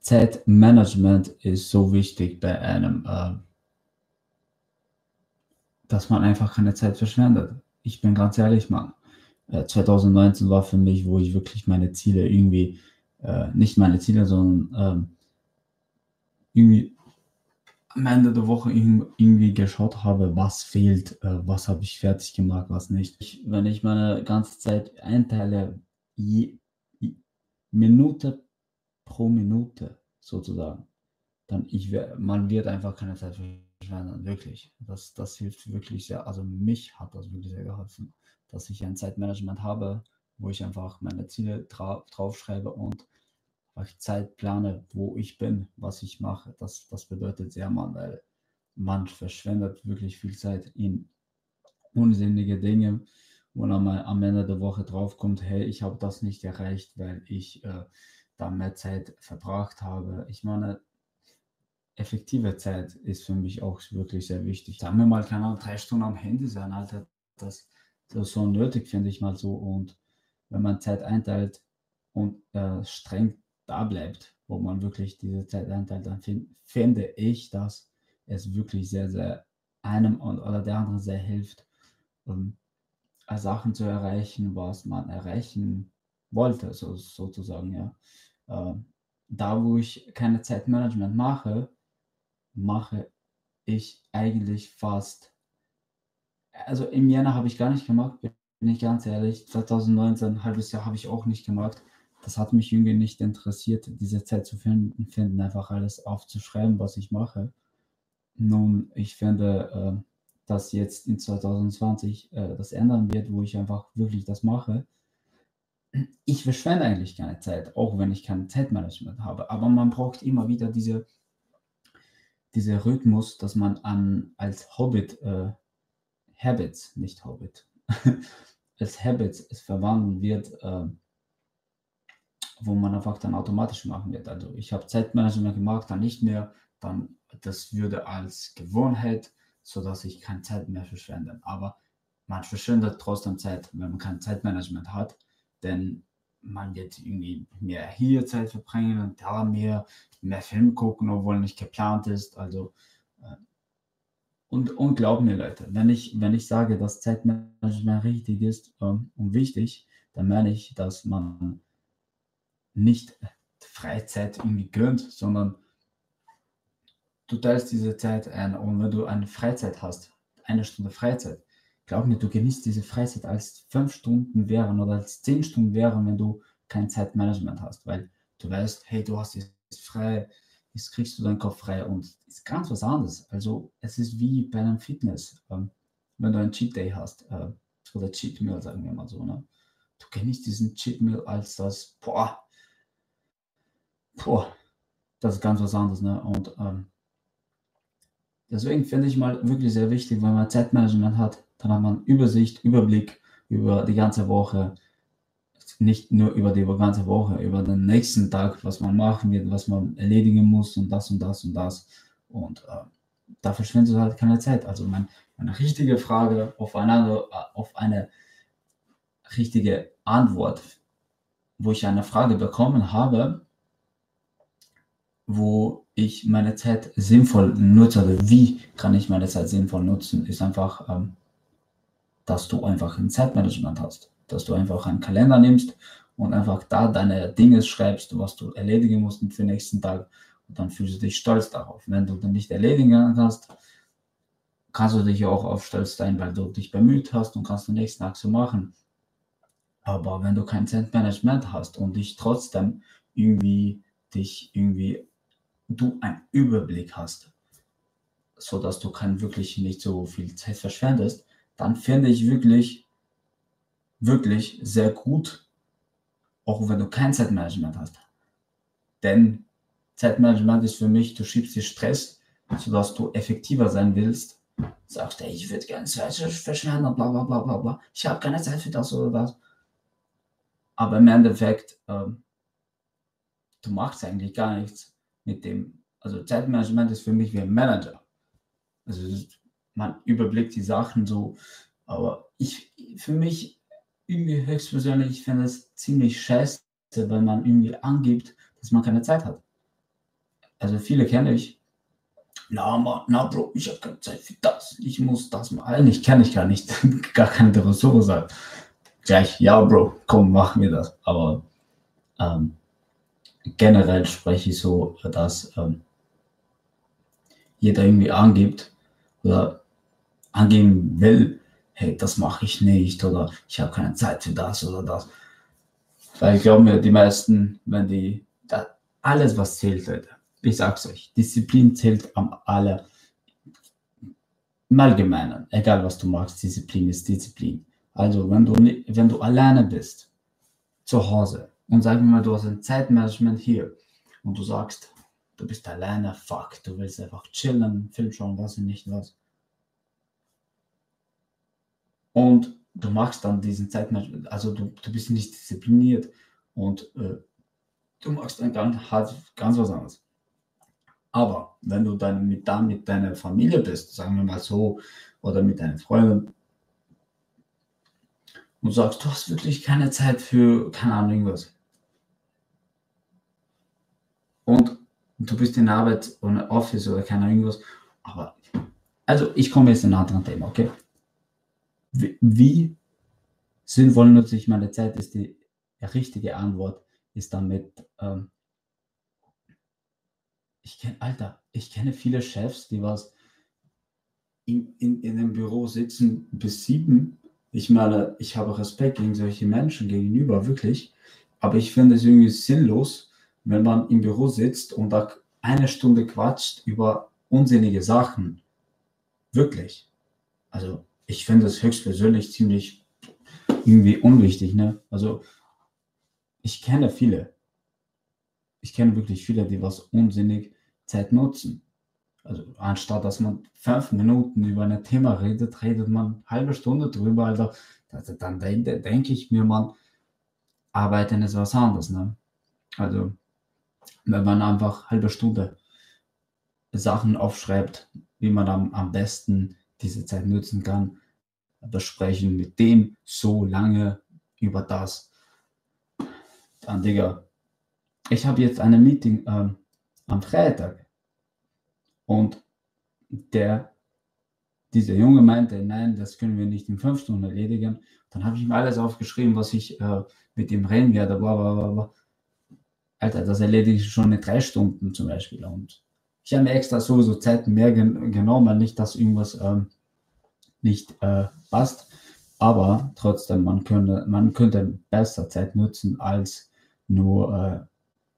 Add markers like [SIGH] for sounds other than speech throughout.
Zeitmanagement ist so wichtig bei einem, äh, dass man einfach keine Zeit verschwendet. Ich bin ganz ehrlich, Mann. Äh, 2019 war für mich, wo ich wirklich meine Ziele irgendwie, äh, nicht meine Ziele, sondern ähm, irgendwie am Ende der Woche irgendwie geschaut habe, was fehlt, äh, was habe ich fertig gemacht, was nicht. Ich, wenn ich meine ganze Zeit einteile, je, je, Minute pro Minute sozusagen, dann ich, man wird einfach keine Zeit verschwenden, wirklich. Das, das hilft wirklich sehr. Also mich hat das wirklich sehr geholfen, dass ich ein Zeitmanagement habe, wo ich einfach meine Ziele dra draufschreibe und Zeit plane, wo ich bin, was ich mache. Das, das bedeutet sehr, man, weil man verschwendet wirklich viel Zeit in unsinnige Dinge, wo mal am Ende der Woche draufkommt, hey, ich habe das nicht erreicht, weil ich äh, da mehr Zeit verbracht habe. Ich meine, effektive Zeit ist für mich auch wirklich sehr wichtig. Sagen wir mal, keine drei Stunden am Handy sein, Alter, das, das ist so nötig, finde ich mal so. Und wenn man Zeit einteilt und äh, streng da bleibt, wo man wirklich diese Zeit einteilt, dann find, finde ich, dass es wirklich sehr, sehr einem oder der anderen sehr hilft, um Sachen zu erreichen, was man erreichen wollte, so, sozusagen, ja. Äh, da, wo ich keine Zeitmanagement mache, mache ich eigentlich fast, also im Jänner habe ich gar nicht gemacht, bin ich ganz ehrlich, 2019, ein halbes Jahr habe ich auch nicht gemacht das hat mich irgendwie nicht interessiert, diese Zeit zu finden, finden einfach alles aufzuschreiben, was ich mache. Nun, ich finde, äh, dass jetzt in 2020 äh, das ändern wird, wo ich einfach wirklich das mache. Ich verschwende eigentlich keine Zeit, auch wenn ich kein Zeitmanagement habe. Aber man braucht immer wieder diese, diese Rhythmus, dass man an, als Hobbit, äh, Habits, nicht Hobbit, [LAUGHS] als Habits es verwandeln wird, äh, wo man einfach dann automatisch machen wird. Also ich habe Zeitmanagement gemacht, dann nicht mehr, dann das würde als Gewohnheit, sodass ich keine Zeit mehr verschwende. Aber man verschwendet trotzdem Zeit, wenn man kein Zeitmanagement hat, denn man wird irgendwie mehr hier Zeit verbringen und da mehr, mehr Film gucken, obwohl nicht geplant ist. Also äh, und, und glaub mir, Leute, wenn ich, wenn ich sage, dass Zeitmanagement richtig ist ähm, und wichtig, dann meine ich, dass man nicht Freizeit irgendwie gönnt, sondern du teilst diese Zeit ein und wenn du eine Freizeit hast, eine Stunde Freizeit, glaub mir, du genießt diese Freizeit als fünf Stunden wären oder als zehn Stunden wären, wenn du kein Zeitmanagement hast, weil du weißt, hey, du hast jetzt frei, jetzt kriegst du deinen Kopf frei und es ist ganz was anderes. Also es ist wie bei einem Fitness, ähm, wenn du einen Cheat Day hast äh, oder Cheat Meal, sagen wir mal so, ne? Du genießt diesen Cheat Meal als das, boah, boah, das ist ganz was anderes. Ne? Und ähm, deswegen finde ich mal wirklich sehr wichtig, wenn man Zeitmanagement hat, dann hat man Übersicht, Überblick über die ganze Woche. Nicht nur über die ganze Woche, über den nächsten Tag, was man machen wird, was man erledigen muss und das und das und das. Und äh, da verschwindet halt keine Zeit. Also mein, meine richtige Frage auf eine, auf eine richtige Antwort, wo ich eine Frage bekommen habe, wo ich meine Zeit sinnvoll nutze, oder wie kann ich meine Zeit sinnvoll nutzen, ist einfach, ähm, dass du einfach ein Zeitmanagement hast, dass du einfach einen Kalender nimmst und einfach da deine Dinge schreibst, was du erledigen musst für den nächsten Tag und dann fühlst du dich stolz darauf. Wenn du dann nicht erledigen kannst, kannst du dich auch auf stolz sein, weil du dich bemüht hast und kannst den nächsten Tag so machen. Aber wenn du kein Zeitmanagement hast und dich trotzdem irgendwie dich irgendwie du einen Überblick hast, so dass du kein wirklich nicht so viel Zeit verschwendest, dann finde ich wirklich, wirklich sehr gut, auch wenn du kein Zeitmanagement hast. Denn Zeitmanagement ist für mich, du schiebst dir Stress, sodass du effektiver sein willst. Sagst, ey, ich würde gerne Zeit verschwenden, bla bla bla bla bla. Ich habe keine Zeit für das oder das. Aber im Endeffekt, ähm, du machst eigentlich gar nichts mit dem, also Zeitmanagement ist für mich wie ein Manager. Also man überblickt die Sachen so, aber ich, für mich irgendwie höchstpersönlich, ich finde es ziemlich scheiße, wenn man irgendwie angibt, dass man keine Zeit hat. also viele kenne ich. Na, Mann, na, Bro, ich habe keine Zeit für das. Ich muss das machen. Ich kenne ich gar nicht. [LAUGHS] gar keine Ressource. Gleich, ja, Bro, komm, mach mir das. Aber ähm, generell spreche ich so, dass ähm, jeder irgendwie angibt oder angeben will, hey, das mache ich nicht oder ich habe keine Zeit für das oder das. Weil ich glaube mir, die meisten, wenn die da, alles, was zählt, Leute, ich sag's euch, Disziplin zählt am aller im Allgemeinen, egal was du machst, Disziplin ist Disziplin. Also wenn du, wenn du alleine bist, zu Hause, und sagen wir mal, du hast ein Zeitmanagement hier und du sagst, du bist alleine, fuck, du willst einfach chillen, Film schauen, was und nicht was. Und du machst dann diesen Zeitmanagement, also du, du bist nicht diszipliniert und äh, du machst dann ganz, ganz was anderes. Aber wenn du dann mit, dann mit deiner Familie bist, sagen wir mal so, oder mit deinen Freunden, und sagst, du hast wirklich keine Zeit für, keine Ahnung, irgendwas, und du bist in Arbeit oder Office oder keine Ahnung was. Aber, also ich komme jetzt in ein anderes Thema, okay? Wie, sinnvoll nutze ich meine Zeit, ist die richtige Antwort, ist damit, ähm, ich kenne, Alter, ich kenne viele Chefs, die was in, in, in dem Büro sitzen bis sieben. Ich meine, ich habe Respekt gegen solche Menschen gegenüber, wirklich. Aber ich finde es irgendwie sinnlos, wenn man im Büro sitzt und da eine Stunde quatscht über unsinnige Sachen. Wirklich. Also ich finde das höchstpersönlich ziemlich irgendwie unwichtig. Ne? Also ich kenne viele. Ich kenne wirklich viele, die was unsinnig Zeit nutzen. Also anstatt dass man fünf Minuten über ein Thema redet, redet man eine halbe Stunde drüber. Also dann denke ich mir, man, arbeiten ist was anderes. Ne? Also wenn man einfach halbe Stunde Sachen aufschreibt, wie man am, am besten diese Zeit nutzen kann, besprechen mit dem so lange über das. Dann, Digga, ich habe jetzt eine Meeting ähm, am Freitag und der, dieser Junge meinte, nein, das können wir nicht in fünf Stunden erledigen. Dann habe ich ihm alles aufgeschrieben, was ich äh, mit ihm reden werde, bla. Alter, das erledige ich schon in drei Stunden zum Beispiel. Und ich habe mir extra sowieso Zeit mehr gen genommen, nicht, dass irgendwas ähm, nicht äh, passt. Aber trotzdem, man könnte, man könnte besser Zeit nutzen, als nur, äh,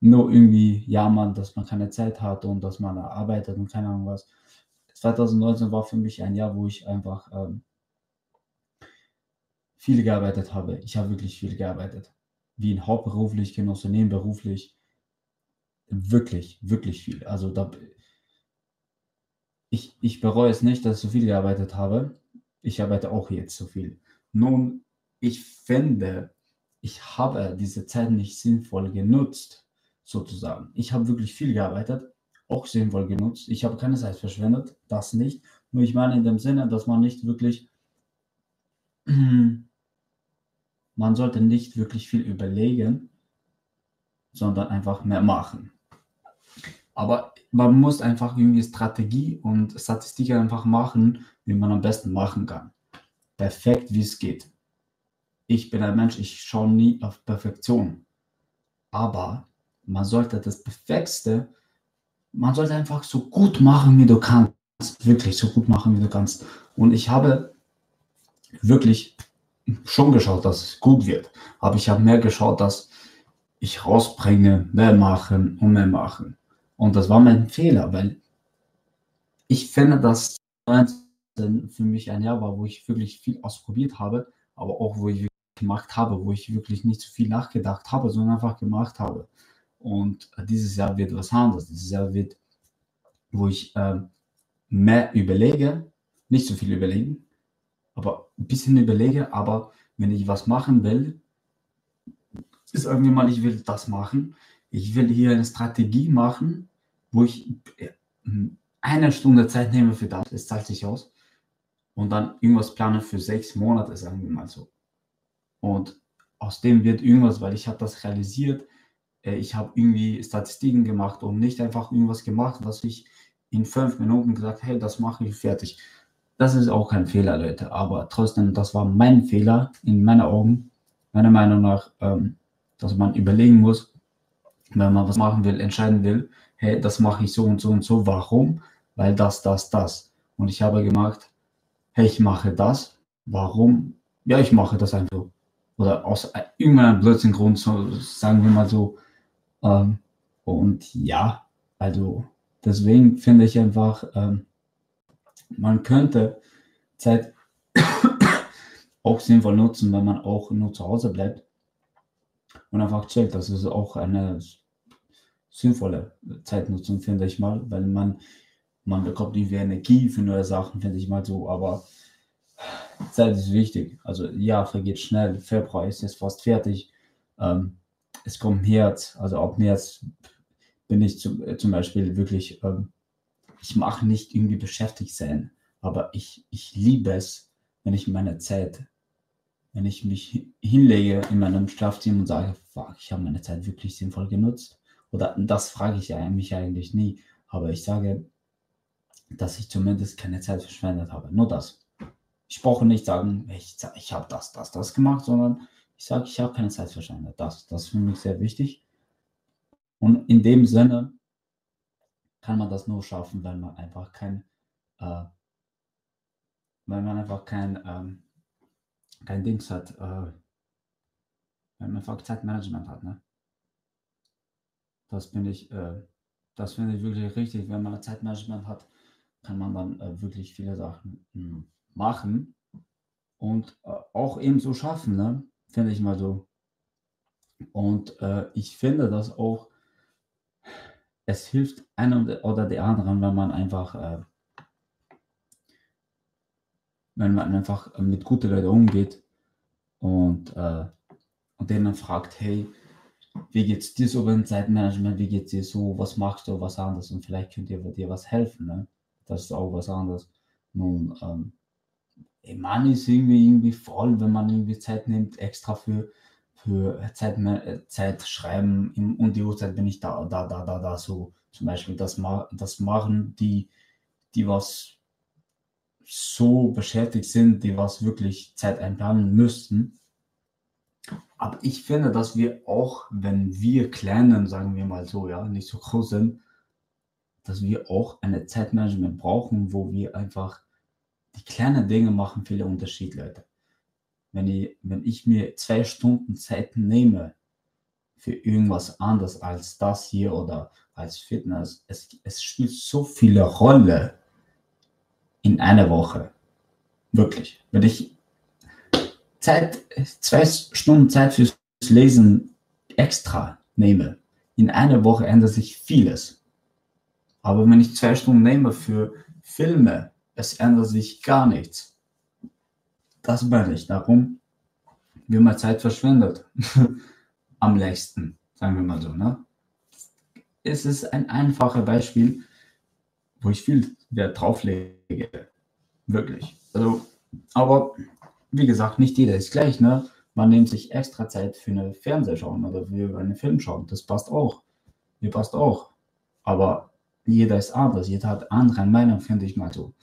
nur irgendwie jammern, dass man keine Zeit hat und dass man arbeitet und keine Ahnung was. 2019 war für mich ein Jahr, wo ich einfach ähm, viel gearbeitet habe. Ich habe wirklich viel gearbeitet wie in hauptberuflich, genauso nebenberuflich. Wirklich, wirklich viel. Also da, ich, ich bereue es nicht, dass ich so viel gearbeitet habe. Ich arbeite auch jetzt so viel. Nun, ich finde, ich habe diese Zeit nicht sinnvoll genutzt, sozusagen. Ich habe wirklich viel gearbeitet, auch sinnvoll genutzt. Ich habe keine Zeit verschwendet, das nicht. Nur ich meine in dem Sinne, dass man nicht wirklich [CLEARS THROAT] man sollte nicht wirklich viel überlegen, sondern einfach mehr machen. Aber man muss einfach irgendwie Strategie und Statistik einfach machen, wie man am besten machen kann. Perfekt, wie es geht. Ich bin ein Mensch, ich schaue nie auf Perfektion. Aber man sollte das Perfektste, man sollte einfach so gut machen, wie du kannst. Wirklich so gut machen, wie du kannst. Und ich habe wirklich schon geschaut, dass es gut wird. Aber ich habe mehr geschaut, dass ich rausbringe, mehr machen und mehr machen. Und das war mein Fehler, weil ich finde, dass für mich ein Jahr war, wo ich wirklich viel ausprobiert habe, aber auch wo ich gemacht habe, wo ich wirklich nicht so viel nachgedacht habe, sondern einfach gemacht habe. Und dieses Jahr wird was anderes. Dieses Jahr wird, wo ich äh, mehr überlege, nicht so viel überlegen, aber ein bisschen überlege, aber wenn ich was machen will, ist irgendwie mal, ich will das machen. Ich will hier eine Strategie machen, wo ich äh, eine Stunde Zeit nehme für das, es zahlt sich aus. Und dann irgendwas plane für sechs Monate, sagen wir mal so. Und aus dem wird irgendwas, weil ich habe das realisiert, äh, ich habe irgendwie Statistiken gemacht und nicht einfach irgendwas gemacht, was ich in fünf Minuten gesagt, hey, das mache ich fertig. Das ist auch kein Fehler, Leute. Aber trotzdem, das war mein Fehler in meinen Augen, meiner Meinung nach, ähm, dass man überlegen muss, wenn man was machen will, entscheiden will, hey, das mache ich so und so und so. Warum? Weil das, das, das. Und ich habe gemacht, hey, ich mache das. Warum? Ja, ich mache das einfach. Oder aus irgendeinem blödsinnigen Grund, so, sagen wir mal so. Ähm, und ja, also deswegen finde ich einfach, ähm, man könnte Zeit [COUGHS] auch sinnvoll nutzen, wenn man auch nur zu Hause bleibt und einfach chillt. Das ist auch eine sinnvolle Zeitnutzung, finde ich mal, weil man, man bekommt irgendwie Energie für neue Sachen, finde ich mal so, aber Zeit ist wichtig. Also ja, vergeht schnell, Februar ist jetzt fast fertig. Ähm, es kommt März, also ab März bin ich zum, äh, zum Beispiel wirklich, ähm, ich mache nicht irgendwie beschäftigt sein, aber ich, ich liebe es, wenn ich meine Zeit, wenn ich mich hinlege in meinem Schlafzimmer und sage, fuck, ich habe meine Zeit wirklich sinnvoll genutzt. Oder das frage ich mich eigentlich nie, aber ich sage, dass ich zumindest keine Zeit verschwendet habe. Nur das. Ich brauche nicht sagen, ich, ich habe das, das, das gemacht, sondern ich sage, ich habe keine Zeit verschwendet. Das, das ist für mich sehr wichtig. Und in dem Sinne kann man das nur schaffen, wenn man einfach kein, äh, wenn man einfach kein, ähm, kein Dings hat, äh, wenn man einfach Zeitmanagement hat. Ne? Das finde ich, äh, das finde ich wirklich richtig. Wenn man Zeitmanagement hat, kann man dann äh, wirklich viele Sachen mh, hm, machen und äh, auch eben so schaffen, ne? finde ich mal so. Und äh, ich finde, dass auch es hilft einem oder der anderen, wenn man einfach, äh, wenn man einfach mit guten Leuten umgeht und, äh, und denen fragt, hey, wie geht's dir so beim Zeitmanagement, wie geht's dir so, was machst du, was anderes und vielleicht könnt ihr dir was helfen, ne? Das ist auch was anderes. Nun, ähm, man ist irgendwie, irgendwie voll, wenn man irgendwie Zeit nimmt, extra für, für Zeit, Zeit schreiben. Im, um die Uhrzeit bin ich da, da, da, da, da, so zum Beispiel. Das, das machen die, die was so beschäftigt sind, die was wirklich Zeit einplanen müssten. Aber ich finde, dass wir auch, wenn wir Kleinen, sagen wir mal so, ja, nicht so groß sind, dass wir auch eine Zeitmanagement brauchen, wo wir einfach die kleinen Dinge machen viele Unterschied, Leute. Wenn ich, wenn ich mir zwei Stunden Zeit nehme für irgendwas anderes als das hier oder als Fitness, es, es spielt so viele Rolle in einer Woche. Wirklich. Wenn ich Zeit, zwei Stunden Zeit fürs Lesen extra nehme, in einer Woche ändert sich vieles. Aber wenn ich zwei Stunden nehme für Filme, es ändert sich gar nichts. Das meine ich. Darum wie man Zeit verschwendet. [LAUGHS] Am längsten, sagen wir mal so. Ne? Es ist ein einfaches Beispiel, wo ich viel Wert drauf lege. Wirklich. Also, aber wie gesagt, nicht jeder ist gleich. Ne? Man nimmt sich extra Zeit für eine Fernsehschau oder für einen Film schauen. Das passt auch. Mir passt auch. Aber jeder ist anders. Jeder hat andere Meinung, finde ich mal so.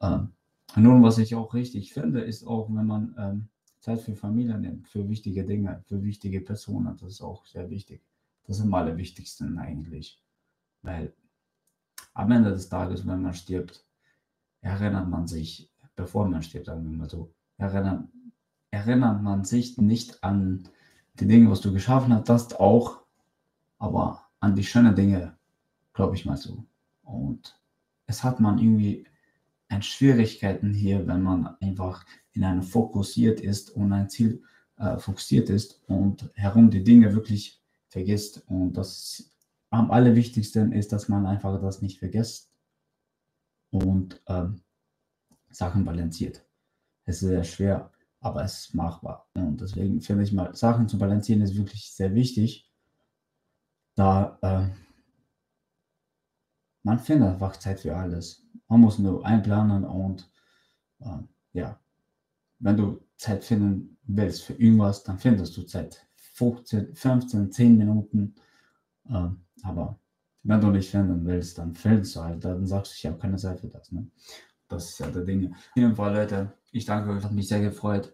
Ähm, nun, was ich auch richtig finde, ist auch, wenn man ähm, Zeit für Familie nimmt, für wichtige Dinge, für wichtige Personen. Das ist auch sehr wichtig. Das sind am wichtigsten eigentlich. Weil am Ende des Tages, wenn man stirbt, erinnert man sich, bevor man stirbt, wir mal so, erinnert, erinnert man sich nicht an die Dinge, was du geschaffen hast, auch, aber an die schönen Dinge, glaube ich mal so. Und es hat man irgendwie ein Schwierigkeiten hier, wenn man einfach in einem fokussiert ist und ein Ziel äh, fokussiert ist und herum die Dinge wirklich vergisst. Und das am allerwichtigsten ist, dass man einfach das nicht vergisst und ähm, Sachen balanciert. Es ist sehr schwer, aber es ist machbar. Und deswegen finde ich mal, Sachen zu balancieren ist wirklich sehr wichtig, da äh, man findet einfach Zeit für alles. Man muss nur einplanen und äh, ja, wenn du Zeit finden willst für irgendwas, dann findest du Zeit. 15, 15, 10 Minuten Ähm, aber wenn du nicht finden willst, dann filmst du halt, dann sagst du, ich habe keine Zeit für das. Ne? Das ist ja der Dinge. Auf jeden Fall, Leute, ich danke euch, hat mich sehr gefreut.